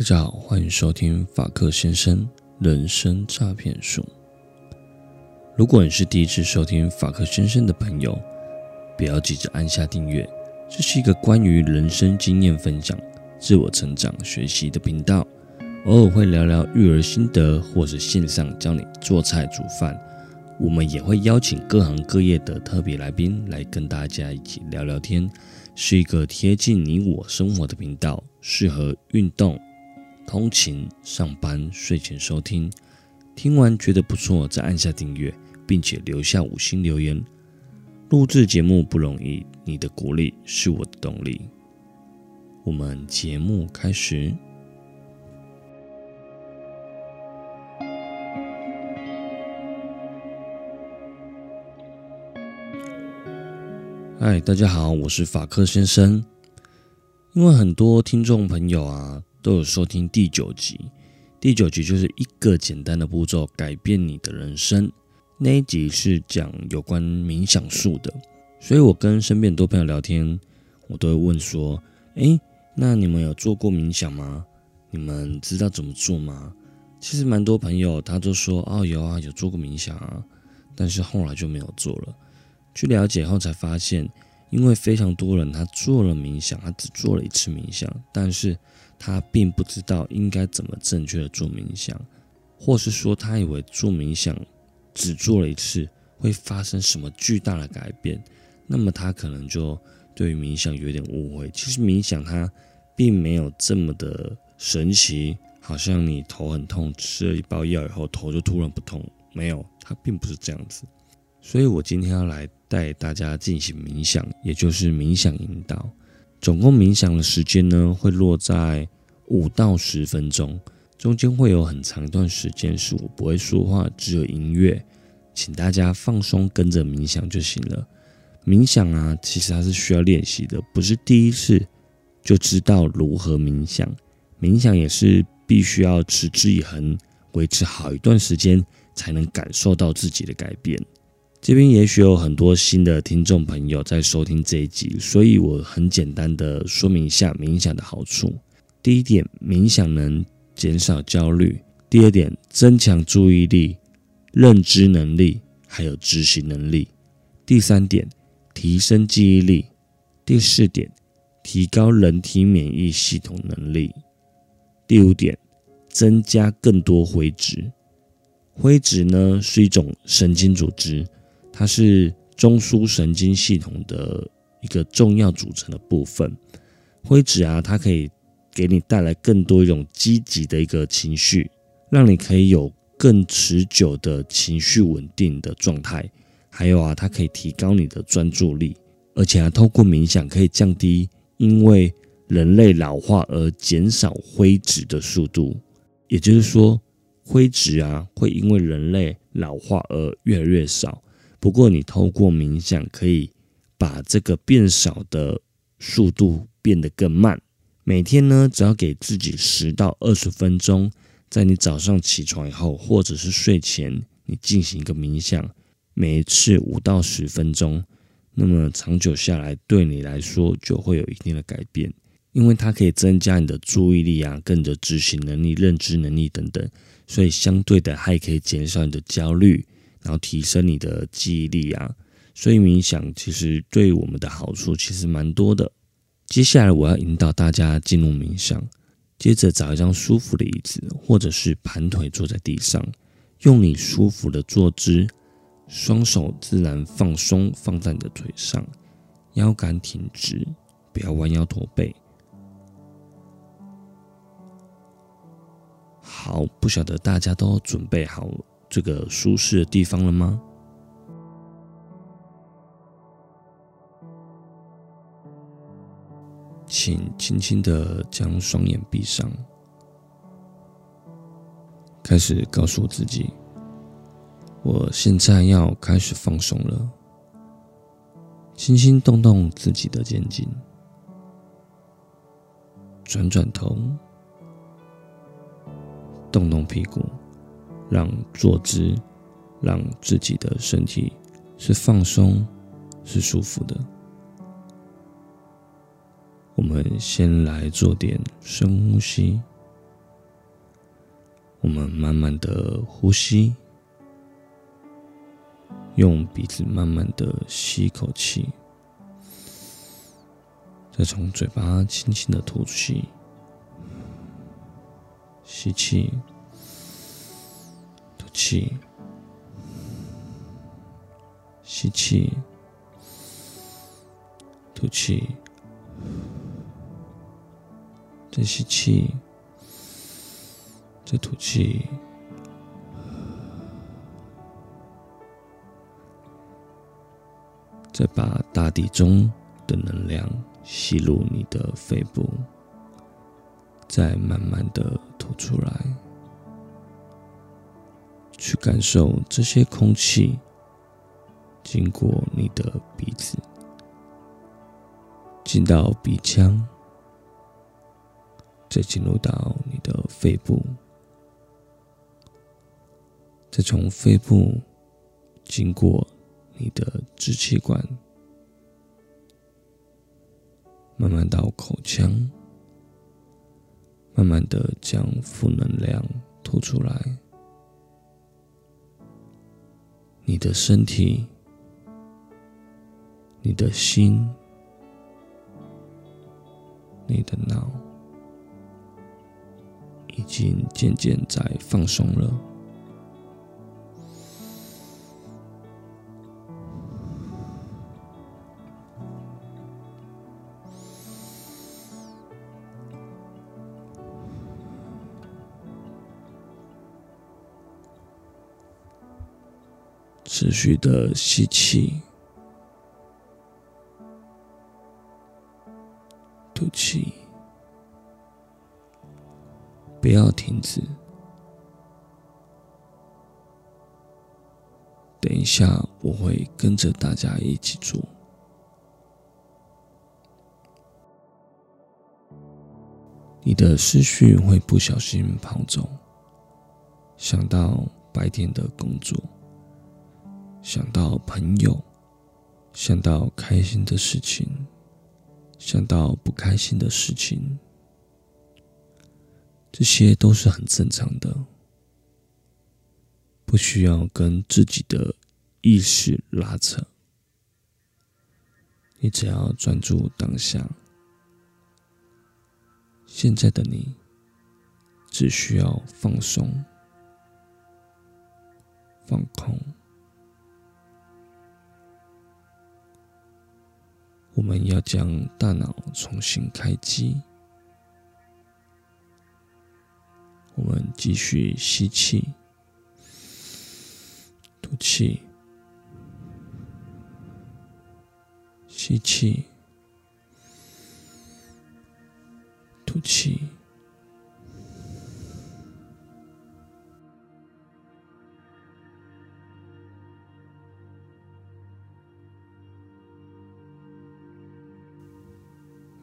大家好，欢迎收听法克先生人生诈骗术。如果你是第一次收听法克先生的朋友，不要急着按下订阅。这是一个关于人生经验分享、自我成长学习的频道，偶尔会聊聊育儿心得，或是线上教你做菜煮饭。我们也会邀请各行各业的特别来宾来跟大家一起聊聊天，是一个贴近你我生活的频道，适合运动。通勤、上班、睡前收听，听完觉得不错，再按下订阅，并且留下五星留言。录制节目不容易，你的鼓励是我的动力。我们节目开始。嗨，大家好，我是法克先生。因为很多听众朋友啊。都有收听第九集，第九集就是一个简单的步骤改变你的人生。那一集是讲有关冥想术的，所以我跟身边很多朋友聊天，我都会问说：“诶，那你们有做过冥想吗？你们知道怎么做吗？”其实蛮多朋友他都说：“哦，有啊，有做过冥想啊。”但是后来就没有做了。去了解后才发现，因为非常多人他做了冥想，他只做了一次冥想，但是。他并不知道应该怎么正确的做冥想，或是说他以为做冥想只做了一次会发生什么巨大的改变，那么他可能就对于冥想有点误会。其实冥想它并没有这么的神奇，好像你头很痛，吃了一包药以后头就突然不痛，没有，它并不是这样子。所以我今天要来带大家进行冥想，也就是冥想引导。总共冥想的时间呢，会落在五到十分钟，中间会有很长一段时间是我不会说话，只有音乐，请大家放松跟着冥想就行了。冥想啊，其实它是需要练习的，不是第一次就知道如何冥想。冥想也是必须要持之以恒，维持好一段时间，才能感受到自己的改变。这边也许有很多新的听众朋友在收听这一集，所以我很简单的说明一下冥想的好处。第一点，冥想能减少焦虑；第二点，增强注意力、认知能力还有执行能力；第三点，提升记忆力；第四点，提高人体免疫系统能力；第五点，增加更多灰质。灰质呢是一种神经组织。它是中枢神经系统的一个重要组成的部分。灰质啊，它可以给你带来更多一种积极的一个情绪，让你可以有更持久的情绪稳定的状态。还有啊，它可以提高你的专注力，而且啊，透过冥想可以降低因为人类老化而减少灰质的速度。也就是说，灰质啊会因为人类老化而越来越少。不过，你透过冥想可以把这个变少的速度变得更慢。每天呢，只要给自己十到二十分钟，在你早上起床以后，或者是睡前，你进行一个冥想，每一次五到十分钟。那么长久下来，对你来说就会有一定的改变，因为它可以增加你的注意力啊，跟你的执行能力、认知能力等等，所以相对的还可以减少你的焦虑。然后提升你的记忆力啊，所以冥想其实对我们的好处其实蛮多的。接下来我要引导大家进入冥想，接着找一张舒服的椅子，或者是盘腿坐在地上，用你舒服的坐姿，双手自然放松放在你的腿上，腰杆挺直，不要弯腰驼背。好，不晓得大家都准备好了。这个舒适的地方了吗？请轻轻的将双眼闭上，开始告诉自己：我现在要开始放松了。轻轻动动自己的肩颈，转转头，动动屁股。让坐姿，让自己的身体是放松、是舒服的。我们先来做点深呼吸，我们慢慢的呼吸，用鼻子慢慢的吸一口气，再从嘴巴轻轻的吐气，吸气，气，吸气，吐气，再吸气。再吐气，再把大地中的能量吸入你的肺部，再慢慢的吐出来，去感受这些空气经过你的鼻子，进到鼻腔，再进入到你的肺部。再从肺部经过你的支气管，慢慢到口腔，慢慢的将负能量吐出来。你的身体、你的心、你的脑，已经渐渐在放松了。持续的吸气，吐气，不要停止。等一下，我会跟着大家一起做。你的思绪会不小心跑走，想到白天的工作。想到朋友，想到开心的事情，想到不开心的事情，这些都是很正常的，不需要跟自己的意识拉扯。你只要专注当下，现在的你只需要放松、放空。我们要将大脑重新开机。我们继续吸气，吐气，吸气，吐气。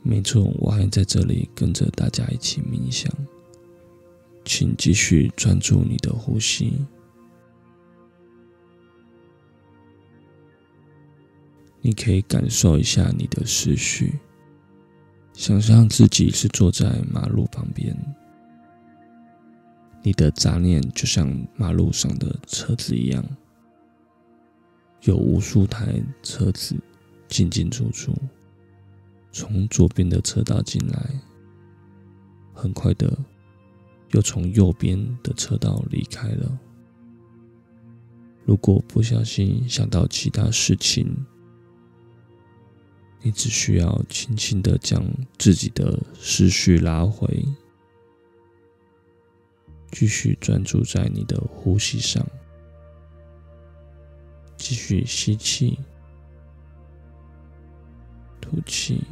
没错，我还在这里跟着大家一起冥想，请继续专注你的呼吸。你可以感受一下你的思绪，想象自己是坐在马路旁边，你的杂念就像马路上的车子一样，有无数台车子进进出出。从左边的车道进来，很快的又从右边的车道离开了。如果不小心想到其他事情，你只需要轻轻的将自己的思绪拉回，继续专注在你的呼吸上，继续吸气，吐气。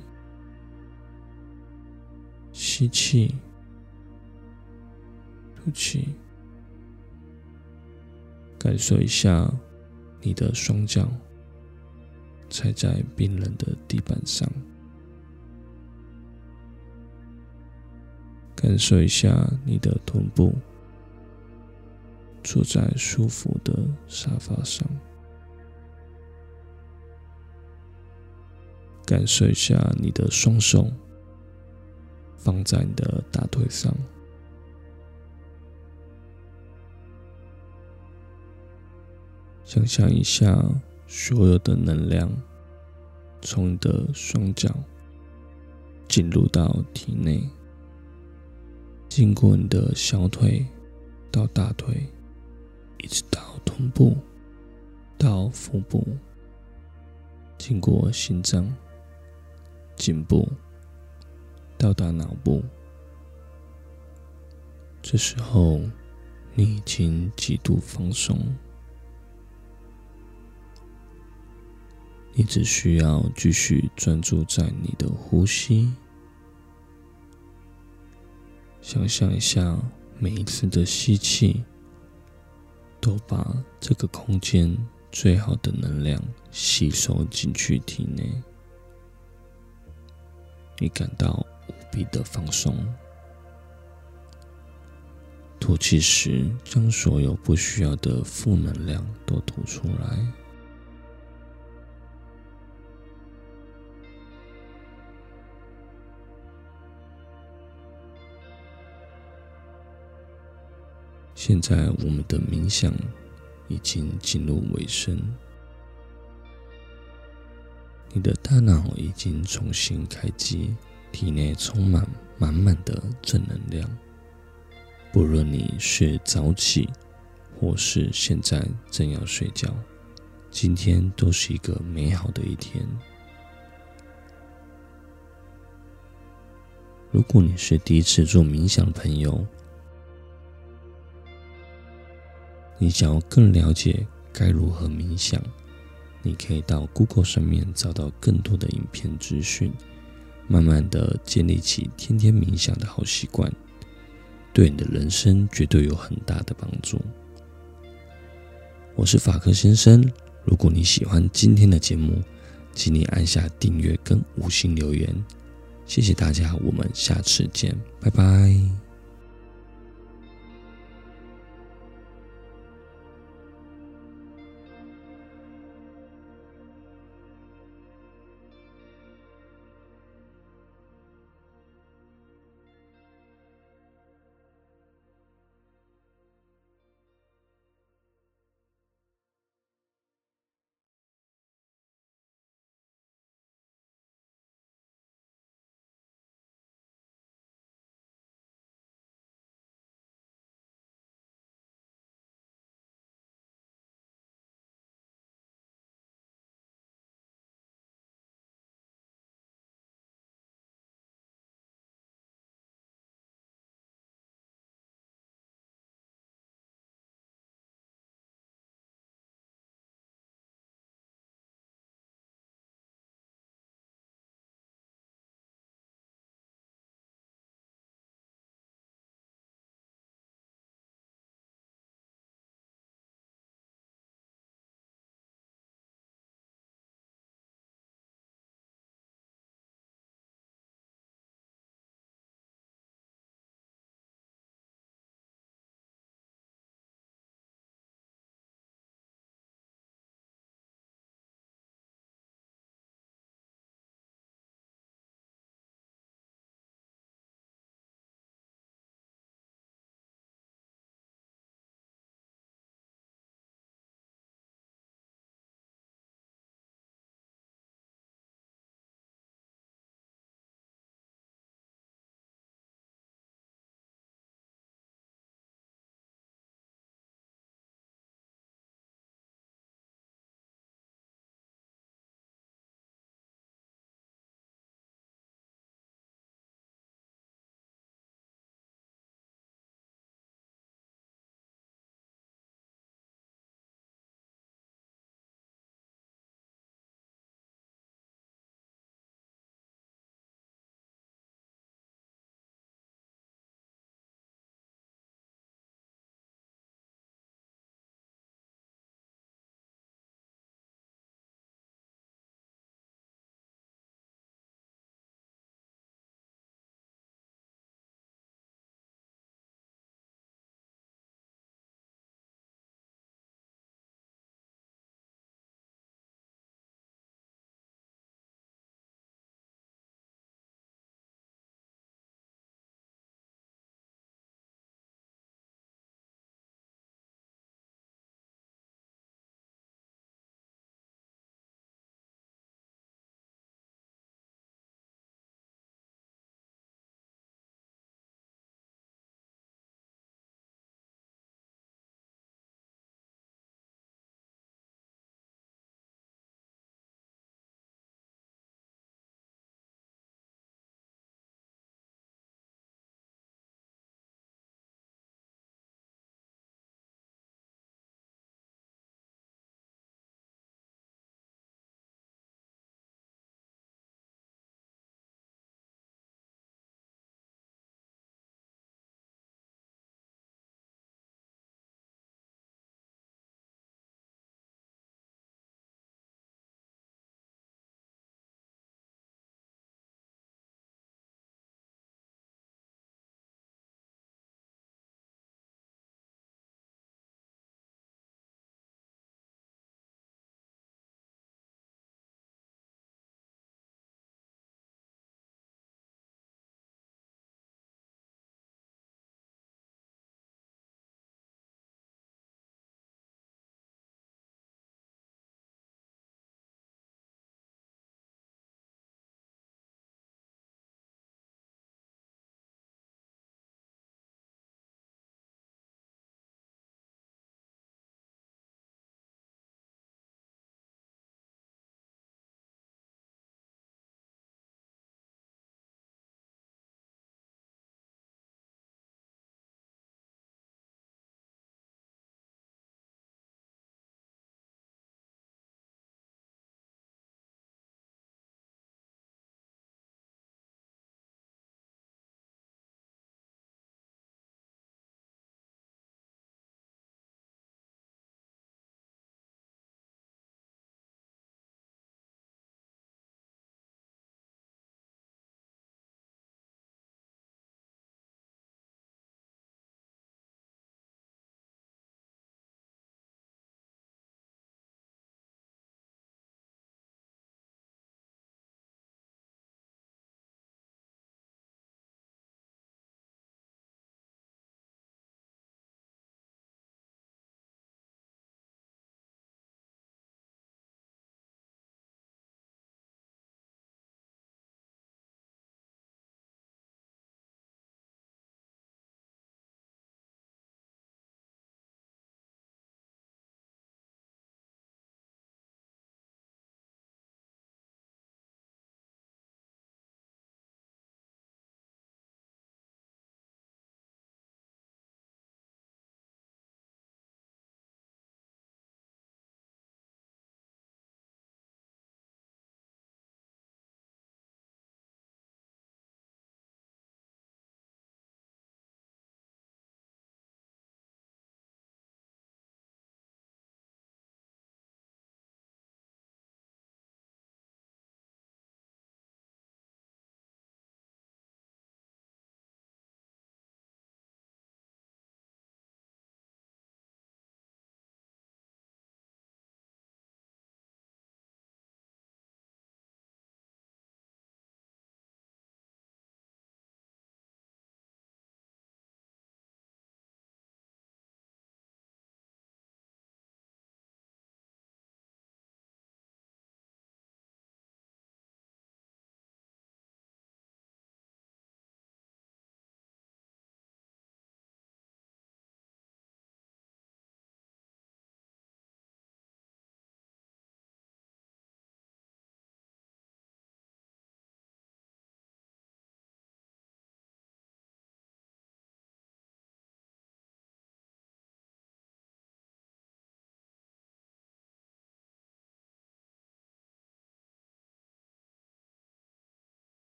吸气，吐气，感受一下你的双脚踩在冰冷的地板上，感受一下你的臀部坐在舒服的沙发上，感受一下你的双手。放在你的大腿上。想象一下所有的能量从你的双脚进入到体内经过你的小腿到大腿一直到臀部到腹部经过心脏颈部到达脑部。这时候，你已经极度放松。你只需要继续专注在你的呼吸，想象一下，每一次的吸气，都把这个空间最好的能量吸收进去体内。你感到无比的放松。吐气时，将所有不需要的负能量都吐出来。现在我们的冥想已经进入尾声，你的大脑已经重新开机，体内充满满满的正能量。不论你是早起，或是现在正要睡觉，今天都是一个美好的一天。如果你是第一次做冥想的朋友，你想要更了解该如何冥想，你可以到 Google 上面找到更多的影片资讯，慢慢的建立起天天冥想的好习惯，对你的人生绝对有很大的帮助。我是法克先生，如果你喜欢今天的节目，请你按下订阅跟五星留言，谢谢大家，我们下次见，拜拜。